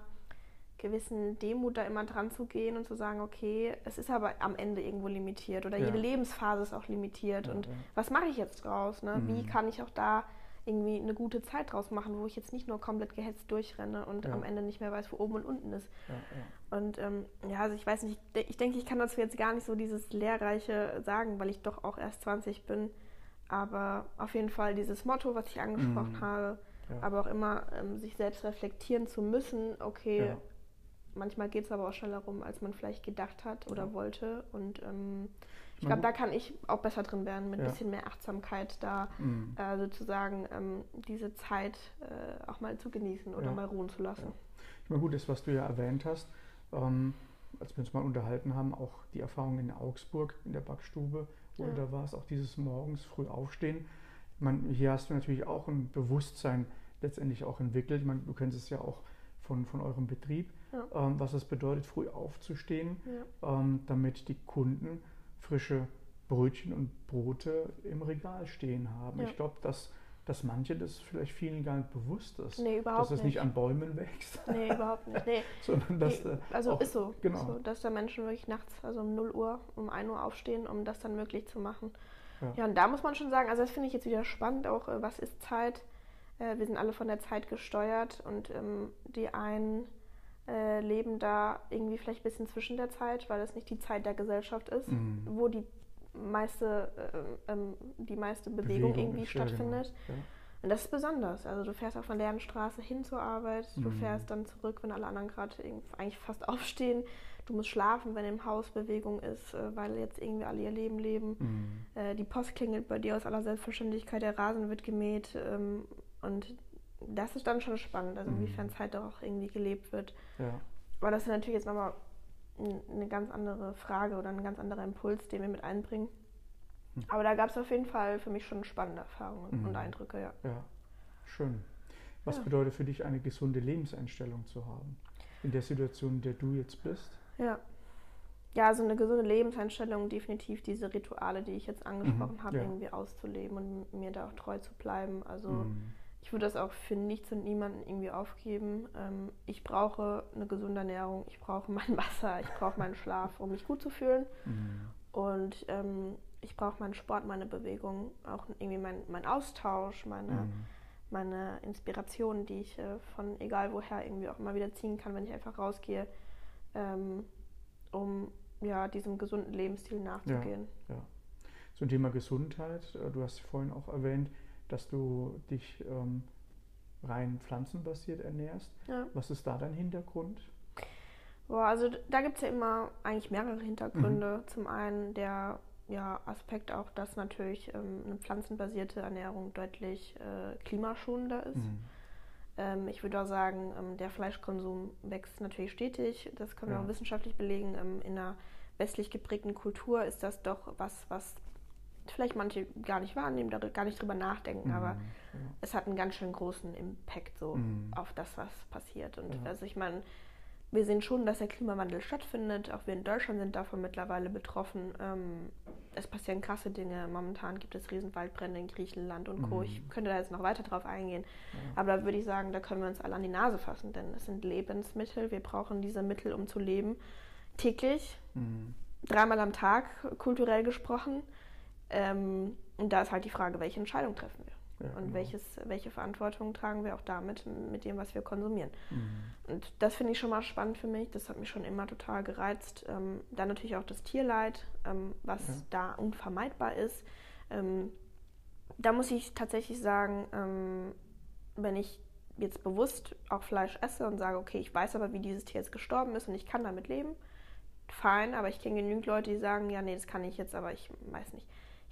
gewissen Demut da immer dran zu gehen und zu sagen, okay, es ist aber am Ende irgendwo limitiert oder Ja. jede Lebensphase ist auch limitiert Ja, und ja. was mache ich jetzt draus? Ne? Wie Mhm. kann ich auch da irgendwie eine gute Zeit draus machen, wo ich jetzt nicht nur komplett gehetzt durchrenne und am Ende nicht mehr weiß, wo oben und unten ist. Und ähm, ja, also ich weiß nicht, ich de- ich denke, ich kann dazu jetzt gar nicht so dieses Lehrreiche sagen, weil ich doch auch erst 20 bin. Aber auf jeden Fall dieses Motto, was ich angesprochen Mhm. habe, aber auch immer ähm, sich selbst reflektieren zu müssen, okay. Manchmal geht es aber auch schneller rum, als man vielleicht gedacht hat oder Ja. wollte. Und ähm, ich glaube, da kann ich auch besser drin werden, mit ein Ja. bisschen mehr Achtsamkeit da Mhm. äh, sozusagen ähm, diese Zeit äh, auch mal zu genießen oder Ja. mal ruhen zu lassen. Ich meine, gut, das, was du ja erwähnt hast, ähm, als wir uns mal unterhalten haben, auch die Erfahrung in Augsburg in der Backstube, wo du da warst, auch dieses morgens früh aufstehen. Ich meine, hier hast du natürlich auch ein Bewusstsein letztendlich auch entwickelt. Ich meine, du kennst es ja auch von, von eurem Betrieb, Ja. ähm, was es bedeutet, früh aufzustehen, Ja. ähm, damit die Kunden frische Brötchen und Brote im Regal stehen haben. Ja. Ich glaube, dass, dass manche das vielleicht vielen gar nicht bewusst ist, Nee, überhaupt dass es nicht an Bäumen wächst, Nee, überhaupt nicht. Nee, sondern dass nee, äh, also auch- ist so, genau. so, dass da Menschen wirklich nachts, also um 0 Uhr, um 1 Uhr aufstehen, um das dann möglich zu machen. Ja. Ja, und da muss man schon sagen, also das finde ich jetzt wieder spannend, auch äh, was ist Zeit? Äh, wir sind alle von der Zeit gesteuert und ähm, die einen äh, leben da irgendwie vielleicht ein bisschen zwischen der Zeit, weil das nicht die Zeit der Gesellschaft ist, Mhm. wo die meiste, äh, ähm, die meiste Bewegung, irgendwie ist, ja, genau. stattfindet. Ja. Und das ist besonders. Also du fährst auf der leeren Straße hin zur Arbeit, du Mhm. fährst dann zurück, wenn alle anderen gerade eigentlich fast aufstehen. Du musst schlafen, wenn im Haus Bewegung ist, äh, weil jetzt irgendwie alle ihr Leben leben. Mhm. Äh, Die Post klingelt bei dir aus aller Selbstverständlichkeit, der Rasen wird gemäht. ähm, Und das ist dann schon spannend, also Mhm. inwiefern Zeit da auch irgendwie gelebt wird. Ja. Aber das ist natürlich jetzt nochmal eine ganz andere Frage oder ein ganz anderer Impuls, den wir mit einbringen. Hm. Aber da gab es auf jeden Fall für mich schon spannende Erfahrungen Mhm. und Eindrücke, ja. ja, schön. Was Ja. bedeutet für dich eine gesunde Lebenseinstellung zu haben? In der Situation, in der du jetzt bist? Ja. Ja, also eine gesunde Lebenseinstellung, definitiv diese Rituale, die ich jetzt angesprochen Mhm, habe, ja. irgendwie auszuleben und mir da auch treu zu bleiben. Also Mhm. Ich würde das auch für nichts und niemanden irgendwie aufgeben. Ähm, ich brauche eine gesunde Ernährung, ich brauche mein Wasser, ich brauche meinen Schlaf, um mich gut zu fühlen. Mhm. Und ähm, ich brauche meinen Sport, meine Bewegung, auch irgendwie mein, mein Austausch, meine, Mhm. meine Inspiration, die ich äh, von egal woher irgendwie auch immer wieder ziehen kann, wenn ich einfach rausgehe, ähm, um ja diesem gesunden Lebensstil nachzugehen. Zum Thema Gesundheit, äh, du hast vorhin auch erwähnt, dass du dich ähm, rein pflanzenbasiert ernährst. Ja. Was ist da dein Hintergrund? Boah, also da gibt es ja immer eigentlich mehrere Mhm. Hintergründe. Zum einen der ja, Aspekt auch, dass natürlich ähm, eine pflanzenbasierte Ernährung deutlich äh, klimaschonender ist. Mhm. Ähm, ich würde auch sagen, ähm, der Fleischkonsum wächst natürlich stetig. Das können wir Ja. auch wissenschaftlich belegen. Ähm, in einer westlich geprägten Kultur ist das doch was, was vielleicht manche gar nicht wahrnehmen, gar nicht drüber nachdenken, aber Mhm. es hat einen ganz schön großen Impact so Mhm. auf das, was passiert. Und Ja. also ich meine, wir sehen schon, dass der Klimawandel stattfindet. Auch wir in Deutschland sind davon mittlerweile betroffen. Ähm, es passieren krasse Dinge. Momentan gibt es Riesenwaldbrände in Griechenland und Co. Mhm. Ich könnte da jetzt noch weiter drauf eingehen. Ja. Aber da würde ich sagen, da können wir uns alle an die Nase fassen, denn es sind Lebensmittel. Wir brauchen diese Mittel, um zu leben. Täglich, Mhm. dreimal am Tag, kulturell gesprochen. Ähm, und da ist halt die Frage, welche Entscheidung treffen wir? Ja, und genau. welches, welche Verantwortung tragen wir auch damit, mit dem, was wir konsumieren. Mhm. Und das finde ich schon mal spannend für mich. Das hat mich schon immer total gereizt. Ähm, dann natürlich auch das Tierleid, ähm, was Ja. da unvermeidbar ist. Ähm, da muss ich tatsächlich sagen, ähm, wenn ich jetzt bewusst auch Fleisch esse und sage, okay, ich weiß aber, wie dieses Tier jetzt gestorben ist und ich kann damit leben, fein, aber ich kenne genügend Leute, die sagen, ja, nee, das kann ich jetzt, aber ich weiß nicht.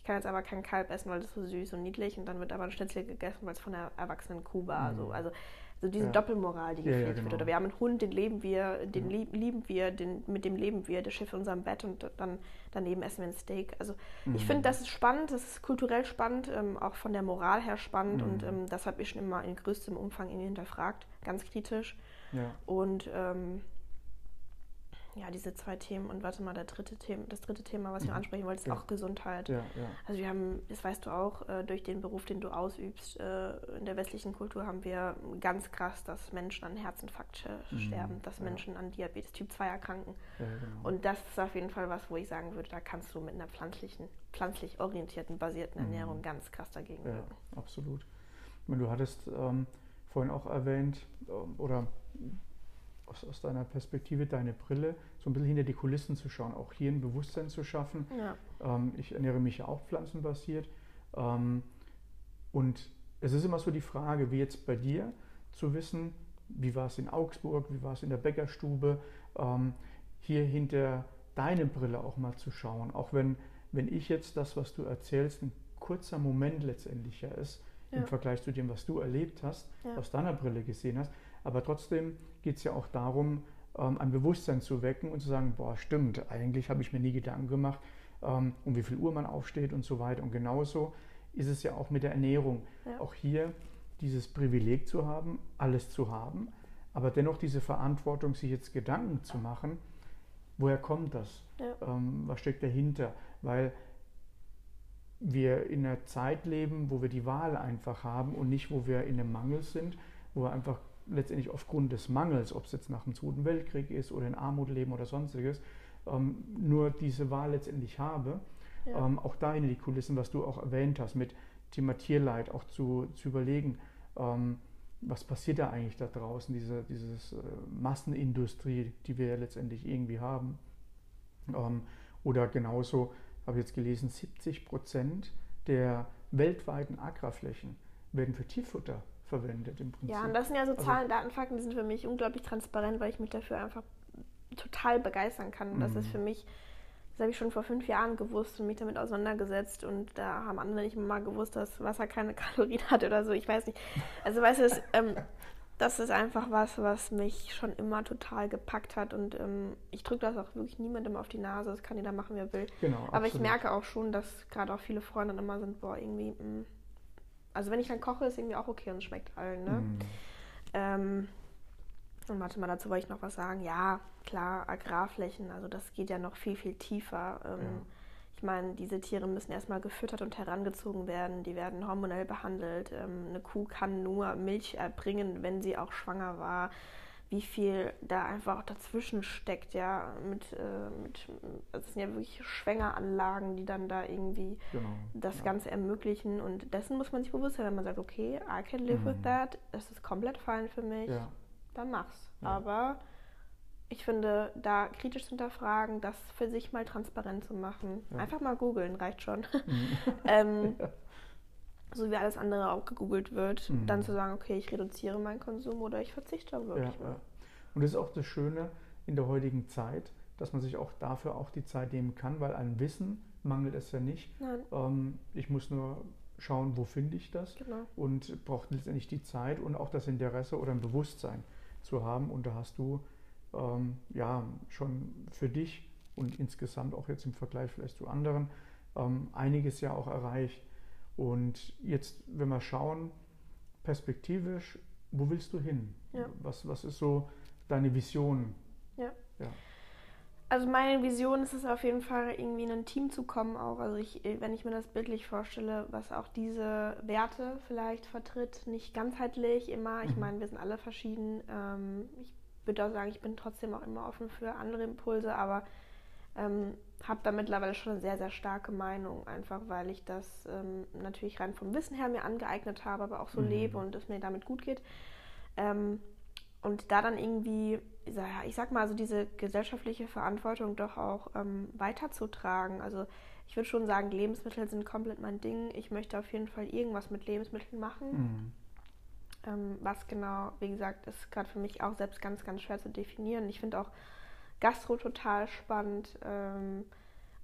Ich kann jetzt aber kein Kalb essen, weil das so süß und niedlich und dann wird aber ein Schnitzel gegessen, weil es von einer erwachsenen Kuh war. Mhm. So. Also so diese Ja. Doppelmoral, die Ja, ja, gepflegt wird. genau. Oder wir haben einen Hund, den leben wir, den Ja. lieb, lieben wir, den, mit dem leben wir, der schifft in unserem Bett und dann daneben essen wir ein Steak. Also ich Mhm. finde, das ist spannend, das ist kulturell spannend, ähm, auch von der Moral her spannend und Mhm. ähm, das habe ich schon immer in größtem Umfang irgendwie hinterfragt, ganz kritisch. Und ähm, ja, diese zwei Themen und warte mal, der dritte Thema, das dritte Thema, was ich Mhm. ansprechen wollte, ist Ja. auch Gesundheit. Ja, ja. Also wir haben, das weißt du auch, äh, durch den Beruf, den du ausübst, äh, in der westlichen Kultur haben wir ganz krass, dass Menschen an Herzinfarkt Mhm, sterben, dass ja. Menschen an Diabetes Typ 2 erkranken. genau. Und das ist auf jeden Fall was, wo ich sagen würde, da kannst du mit einer pflanzlichen, pflanzlich orientierten, basierten Mhm. Ernährung ganz krass dagegen Ja, wirken. absolut. Du hattest ähm, vorhin auch erwähnt, ähm, oder aus, aus deiner Perspektive, deine Brille, so ein bisschen hinter die Kulissen zu schauen, auch hier ein Bewusstsein zu schaffen. Ja. Ähm, ich ernähre mich ja auch pflanzenbasiert. Ähm, und es ist immer so die Frage, wie jetzt bei dir, zu wissen, wie war es in Augsburg, wie war es in der Bäckerstube, ähm, hier hinter deine Brille auch mal zu schauen. Auch wenn, wenn ich jetzt das, was du erzählst, ein kurzer Moment letztendlich ja ist, Ja. im Vergleich zu dem, was du erlebt hast, Ja. aus deiner Brille gesehen hast. Aber trotzdem geht es ja auch darum, ähm, ein Bewusstsein zu wecken und zu sagen, boah, stimmt, eigentlich habe ich mir nie Gedanken gemacht, ähm, um wie viel Uhr man aufsteht und so weiter. Und genauso ist es ja auch mit der Ernährung. Ja. Auch hier dieses Privileg zu haben, alles zu haben, aber dennoch diese Verantwortung, sich jetzt Gedanken zu machen, woher kommt das? Ja. Ähm, was steckt dahinter? Weil wir in einer Zeit leben, wo wir die Wahl einfach haben und nicht, wo wir in einem Mangel sind, wo wir einfach letztendlich aufgrund des Mangels, ob es jetzt nach dem Zweiten Weltkrieg ist oder in Armut leben oder sonstiges, ähm, nur diese Wahl letztendlich habe. Ja. Ähm, auch dahin in die Kulissen, was du auch erwähnt hast, mit Thema Tierleid auch zu, zu überlegen, ähm, was passiert da eigentlich da draußen, diese dieses, äh, Massenindustrie, die wir ja letztendlich irgendwie haben. Ähm, oder genauso, habe ich jetzt gelesen, 70 Prozent der weltweiten Agrarflächen werden für Tierfutter verwendet im Prinzip. Ja, und das sind ja so Also- Zahlen, Daten, Fakten, die sind für mich unglaublich transparent, weil ich mich dafür einfach total begeistern kann. Und Das Mhm. ist für mich, das habe ich schon vor fünf Jahren gewusst und mich damit auseinandergesetzt. Und da haben andere nicht mal gewusst, dass Wasser keine Kalorien hat oder so. Ich weiß nicht. Also weißt du, das, ähm, das ist einfach was, was mich schon immer total gepackt hat. Und ähm, ich drücke das auch wirklich niemandem auf die Nase. Das kann jeder machen, wie er will. Genau, Aber ich absolut. merke auch schon, dass gerade auch viele Freunde immer sind, boah, irgendwie, mh. Also wenn ich dann koche, ist irgendwie auch okay und schmeckt allen, ne? Mhm. Ähm, und warte mal, dazu wollte ich noch was sagen. Ja, klar, Agrarflächen, also das geht ja noch viel, viel tiefer. Ähm, Ja. Ich meine, diese Tiere müssen erstmal gefüttert und herangezogen werden. Die werden hormonell behandelt. Ähm, eine Kuh kann nur Milch erbringen, wenn sie auch schwanger war. Wie viel da einfach auch dazwischen steckt, ja, mit, äh, mit also es sind ja wirklich Schwängeranlagen, die dann da irgendwie Genau. das ja. Ganze ermöglichen. Und dessen muss man sich bewusst sein, wenn man sagt, okay, I can live with Mhm. that, das ist komplett fein für mich, Ja. dann mach's. Ja. Aber ich finde, da kritisch zu hinterfragen, das für sich mal transparent zu machen. Einfach mal googeln, reicht schon. Mhm. ähm, so wie alles andere auch gegoogelt wird, Mhm. dann zu sagen, okay, ich reduziere meinen Konsum oder ich verzichte Ja, wirklich ja. mal. Und das ist auch das Schöne in der heutigen Zeit, dass man sich auch dafür auch die Zeit nehmen kann, weil an Wissen mangelt es ja nicht. Ähm, ich muss nur schauen, wo finde ich das genau. und braucht letztendlich die Zeit und auch das Interesse oder ein Bewusstsein zu haben. Und da hast du ähm, ja schon für dich und insgesamt auch jetzt im Vergleich vielleicht zu anderen ähm, einiges ja auch erreicht. Und jetzt, wenn wir schauen, perspektivisch, wo willst du hin? Ja. Was, was ist so deine Vision? Also meine Vision ist es auf jeden Fall, irgendwie in ein Team zu kommen auch. Also ich, wenn ich mir das bildlich vorstelle, was auch diese Werte vielleicht vertritt, nicht ganzheitlich immer. Ich Mhm. meine, wir sind alle verschieden. Ähm, ich würde auch sagen, ich bin trotzdem auch immer offen für andere Impulse, aber ähm, habe da mittlerweile schon eine sehr, sehr starke Meinung, einfach weil ich das ähm, natürlich rein vom Wissen her mir angeeignet habe, aber auch so Mhm. lebe und es mir damit gut geht. Ähm, und da dann irgendwie, ich sag- mal, so diese gesellschaftliche Verantwortung doch auch ähm, weiterzutragen. Also ich würde schon sagen, Lebensmittel sind komplett mein Ding. Ich möchte auf jeden Fall irgendwas mit Lebensmitteln machen. Mhm. Ähm, was genau, wie gesagt, ist gerade für mich auch selbst ganz, ganz schwer zu definieren. Ich finde auch Gastro total spannend ähm,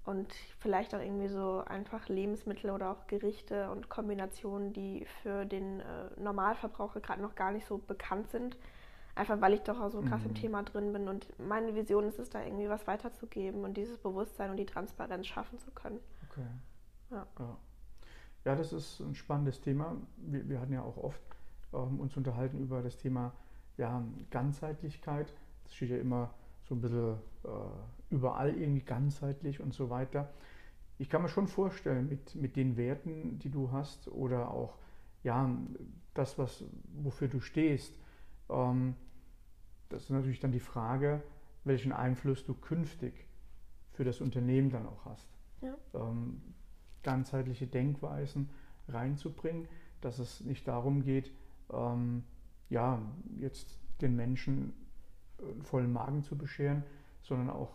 und vielleicht auch irgendwie so einfach Lebensmittel oder auch Gerichte und Kombinationen, die für den äh, Normalverbraucher gerade noch gar nicht so bekannt sind. Einfach weil ich doch auch so krass im Mhm. Thema drin bin und meine Vision ist es da irgendwie was weiterzugeben und dieses Bewusstsein und die Transparenz schaffen zu können. Okay. Ja. ja. Ja, das ist ein spannendes Thema. Wir, wir hatten ja auch oft ähm, uns unterhalten über das Thema ja, Ganzheitlichkeit. Das steht ja immer so ein bisschen äh, überall irgendwie ganzheitlich und so weiter. Ich kann mir schon vorstellen, mit, mit den Werten, die du hast oder auch ja, das, was, wofür du stehst, ähm, das ist natürlich dann die Frage, welchen Einfluss du künftig für das Unternehmen dann auch hast. Ja. Ähm, ganzheitliche Denkweisen reinzubringen, dass es nicht darum geht, ähm, ja, jetzt den Menschen einen vollen Magen zu bescheren, sondern auch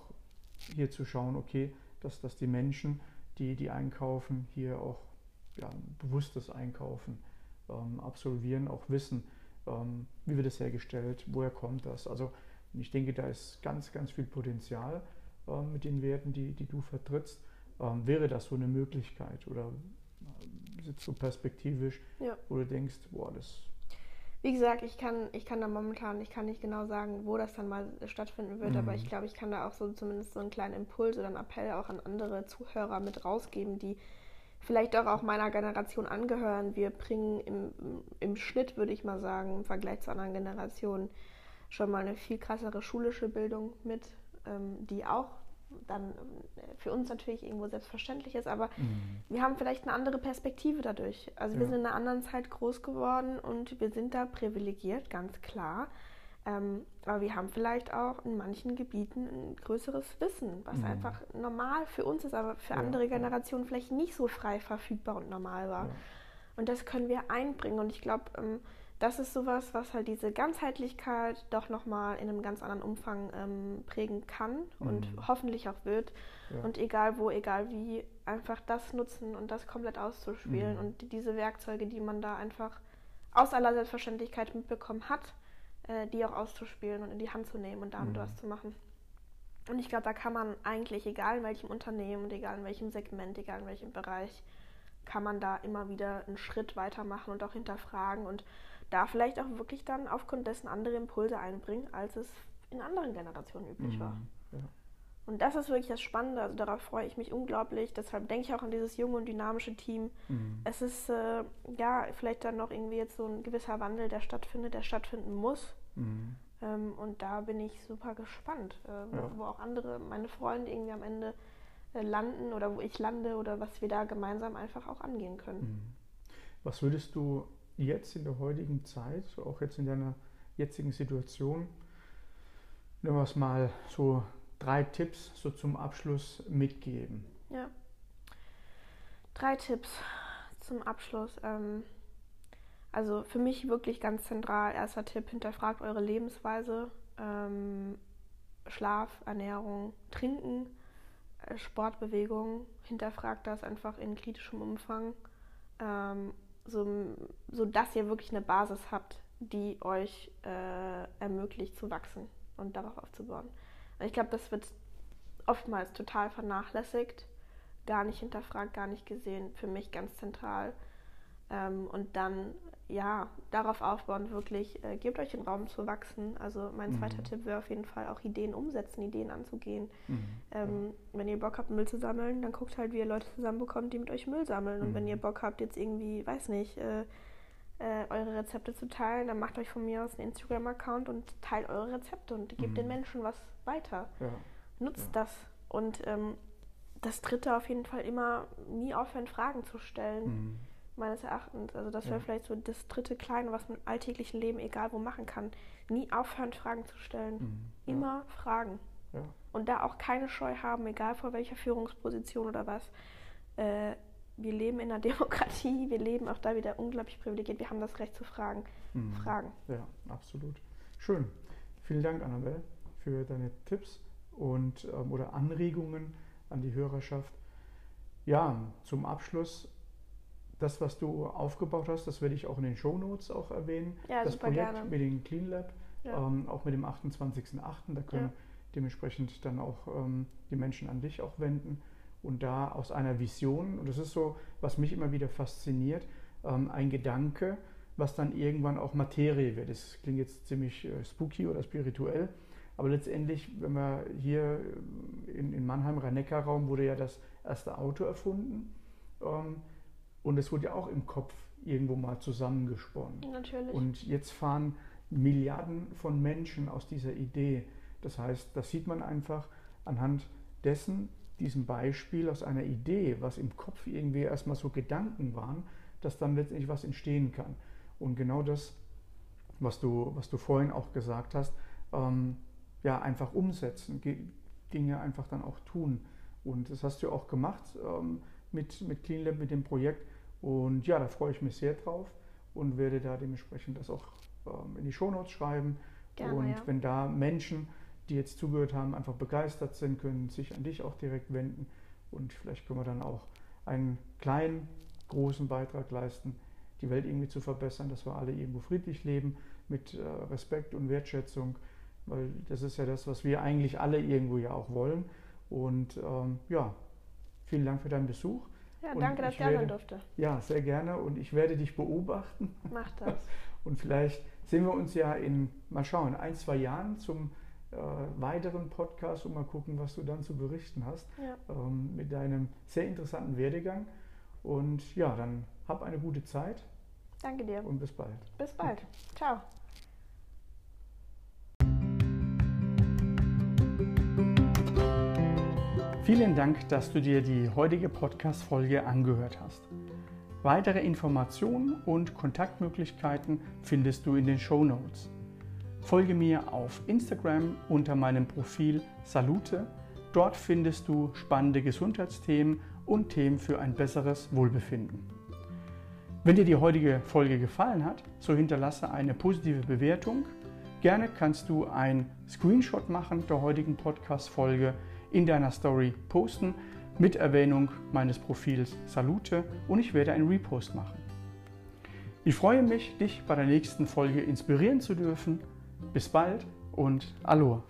hier zu schauen, okay, dass, dass die Menschen, die, die einkaufen, hier auch ja, bewusstes Einkaufen ähm, absolvieren, auch wissen, ähm, wie wird das hergestellt, woher kommt das. Also ich denke, da ist ganz, ganz viel Potenzial ähm, mit den Werten, die, die du vertrittst. Ähm, wäre das so eine Möglichkeit oder äh, sitzt so perspektivisch, ja. wo du denkst, boah, das wie gesagt, ich kann, ich kann da momentan, ich kann nicht genau sagen, wo das dann mal stattfinden wird, mhm. aber ich glaube, ich kann da auch so zumindest so einen kleinen Impuls oder einen Appell auch an andere Zuhörer mit rausgeben, die vielleicht auch, auch meiner Generation angehören. Wir bringen im, im Schnitt, würde ich mal sagen, im Vergleich zu anderen Generationen schon mal eine viel krassere schulische Bildung mit, ähm, die auch dann äh, für uns natürlich irgendwo selbstverständlich ist, aber mhm. wir haben vielleicht eine andere Perspektive dadurch. Also ja. wir sind in einer anderen Zeit groß geworden und wir sind da privilegiert, ganz klar. Ähm, aber wir haben vielleicht auch in manchen Gebieten ein größeres Wissen, was mhm. einfach normal für uns ist, aber für ja. andere Generationen vielleicht nicht so frei verfügbar und normal war. Ja. Und das können wir einbringen. Und ich glaube, ähm, das ist sowas, was halt diese Ganzheitlichkeit doch nochmal in einem ganz anderen Umfang ähm, prägen kann und mhm. hoffentlich auch wird. Ja. Und egal wo, egal wie, einfach das nutzen und das komplett auszuspielen mhm. und diese Werkzeuge, die man da einfach aus aller Selbstverständlichkeit mitbekommen hat, äh, die auch auszuspielen und in die Hand zu nehmen und damit mhm. was zu machen. Und ich glaube, da kann man eigentlich, egal in welchem Unternehmen und egal in welchem Segment, egal in welchem Bereich, kann man da immer wieder einen Schritt weitermachen und auch hinterfragen und da vielleicht auch wirklich dann aufgrund dessen andere Impulse einbringen, als es in anderen Generationen üblich mhm. war. Ja. Und das ist wirklich das Spannende, also darauf freue ich mich unglaublich. Deshalb denke ich auch an dieses junge und dynamische Team. Mhm. Es ist äh, ja vielleicht dann noch irgendwie jetzt so ein gewisser Wandel, der stattfindet, der stattfinden muss. Mhm. Ähm, und da bin ich super gespannt, äh, ja. wo auch andere, meine Freunde irgendwie am Ende äh, landen oder wo ich lande oder was wir da gemeinsam einfach auch angehen können. Mhm. Was würdest du jetzt in der heutigen Zeit, auch jetzt in deiner jetzigen Situation, nehmen wir es mal so drei Tipps so zum Abschluss mitgeben? Ja. Drei Tipps zum Abschluss. Ähm, also für mich wirklich ganz zentral. Erster Tipp: hinterfragt eure Lebensweise. Ähm, Schlaf, Ernährung, Trinken, äh, Sportbewegung. Hinterfragt das einfach in kritischem Umfang. Ähm, so, so dass ihr wirklich eine Basis habt, die euch äh, ermöglicht zu wachsen und darauf aufzubauen. Ich glaube, das wird oftmals total vernachlässigt, gar nicht hinterfragt, gar nicht gesehen, für mich ganz zentral. Ähm, und dann ja, darauf aufbauen, wirklich, äh, gebt euch den Raum zu wachsen. Also mein mhm. zweiter Tipp wäre auf jeden Fall auch Ideen umsetzen, Ideen anzugehen. Mhm. Ähm, wenn ihr Bock habt, Müll zu sammeln, dann guckt halt, wie ihr Leute zusammenbekommt, die mit euch Müll sammeln. Und wenn mhm. ihr Bock habt, jetzt irgendwie, weiß nicht, äh, äh, eure Rezepte zu teilen, dann macht euch von mir aus einen Instagram-Account und teilt eure Rezepte und gebt den mhm. Menschen was weiter. Ja. Nutzt ja. das. Und ähm, das dritte auf jeden Fall immer nie aufhören, Fragen zu stellen meines Erachtens. Also das wäre ja. vielleicht so das dritte Kleine, was man im alltäglichen Leben, egal wo, machen kann. Nie aufhören, Fragen zu stellen. Mhm. Immer ja. fragen. Ja. Und da auch keine Scheu haben, egal vor welcher Führungsposition oder was. Äh, wir leben in einer Demokratie, wir leben auch da wieder unglaublich privilegiert. Wir haben das Recht zu fragen. Mhm. Fragen. Ja, absolut. Schön. Vielen Dank, Annabelle, für deine Tipps und ähm, oder Anregungen an die Hörerschaft. Ja, zum Abschluss das, was du aufgebaut hast, das werde ich auch in den Show Notes auch erwähnen. Ja, das Projekt gerne. mit dem Clean Lab, ja. ähm, auch mit dem 28.08. Da können ja. dementsprechend dann auch ähm, die Menschen an dich auch wenden. Und da aus einer Vision, und das ist so, was mich immer wieder fasziniert, ähm, ein Gedanke, was dann irgendwann auch Materie wird. Das klingt jetzt ziemlich äh, spooky oder spirituell, aber letztendlich, wenn wir hier in, in Mannheim, Rhein-Neckar-Raum, wurde ja das erste Auto erfunden. Ähm, und es wurde ja auch im Kopf irgendwo mal zusammengesponnen. Natürlich. Und jetzt fahren Milliarden von Menschen aus dieser Idee Das heißt, das sieht man einfach anhand dessen, diesem Beispiel aus einer Idee, was im Kopf irgendwie erstmal so Gedanken waren, dass dann letztendlich was entstehen kann. Und genau das, was du, was du vorhin auch gesagt hast, ähm, ja, einfach umsetzen, Dinge einfach dann auch tun. Und das hast du auch gemacht ähm, mit, mit CleanLab, mit dem Projekt. Und ja, da freue ich mich sehr drauf und werde da dementsprechend das auch ähm, in die Shownotes schreiben. Gerne, und ja. wenn da Menschen, die jetzt zugehört haben, einfach begeistert sind, können sich an dich auch direkt wenden. Und vielleicht können wir dann auch einen kleinen, großen Beitrag leisten, die Welt irgendwie zu verbessern, dass wir alle irgendwo friedlich leben, mit äh, Respekt und Wertschätzung, weil das ist ja das, was wir eigentlich alle irgendwo ja auch wollen. Und ähm, ja, vielen Dank für deinen Besuch. Ja, danke, dass ich sein durfte. Ja, sehr gerne. Und ich werde dich beobachten. Mach das. Und vielleicht sehen wir uns ja in, mal schauen, ein, zwei Jahren zum äh, weiteren Podcast und mal gucken, was du dann zu berichten hast ja. ähm, mit deinem sehr interessanten Werdegang. Und ja, dann hab eine gute Zeit. Danke dir. Und bis bald. Bis bald. Ciao. Vielen Dank, dass du dir die heutige Podcast-Folge angehört hast. Weitere Informationen und Kontaktmöglichkeiten findest du in den Show Notes. Folge mir auf Instagram unter meinem Profil Salute. Dort findest du spannende Gesundheitsthemen und Themen für ein besseres Wohlbefinden. Wenn dir die heutige Folge gefallen hat, so hinterlasse eine positive Bewertung. Gerne kannst du ein Screenshot machen der heutigen Podcast-Folge in deiner Story posten mit Erwähnung meines Profils Salute und ich werde einen Repost machen. Ich freue mich, dich bei der nächsten Folge inspirieren zu dürfen. Bis bald und Aloha.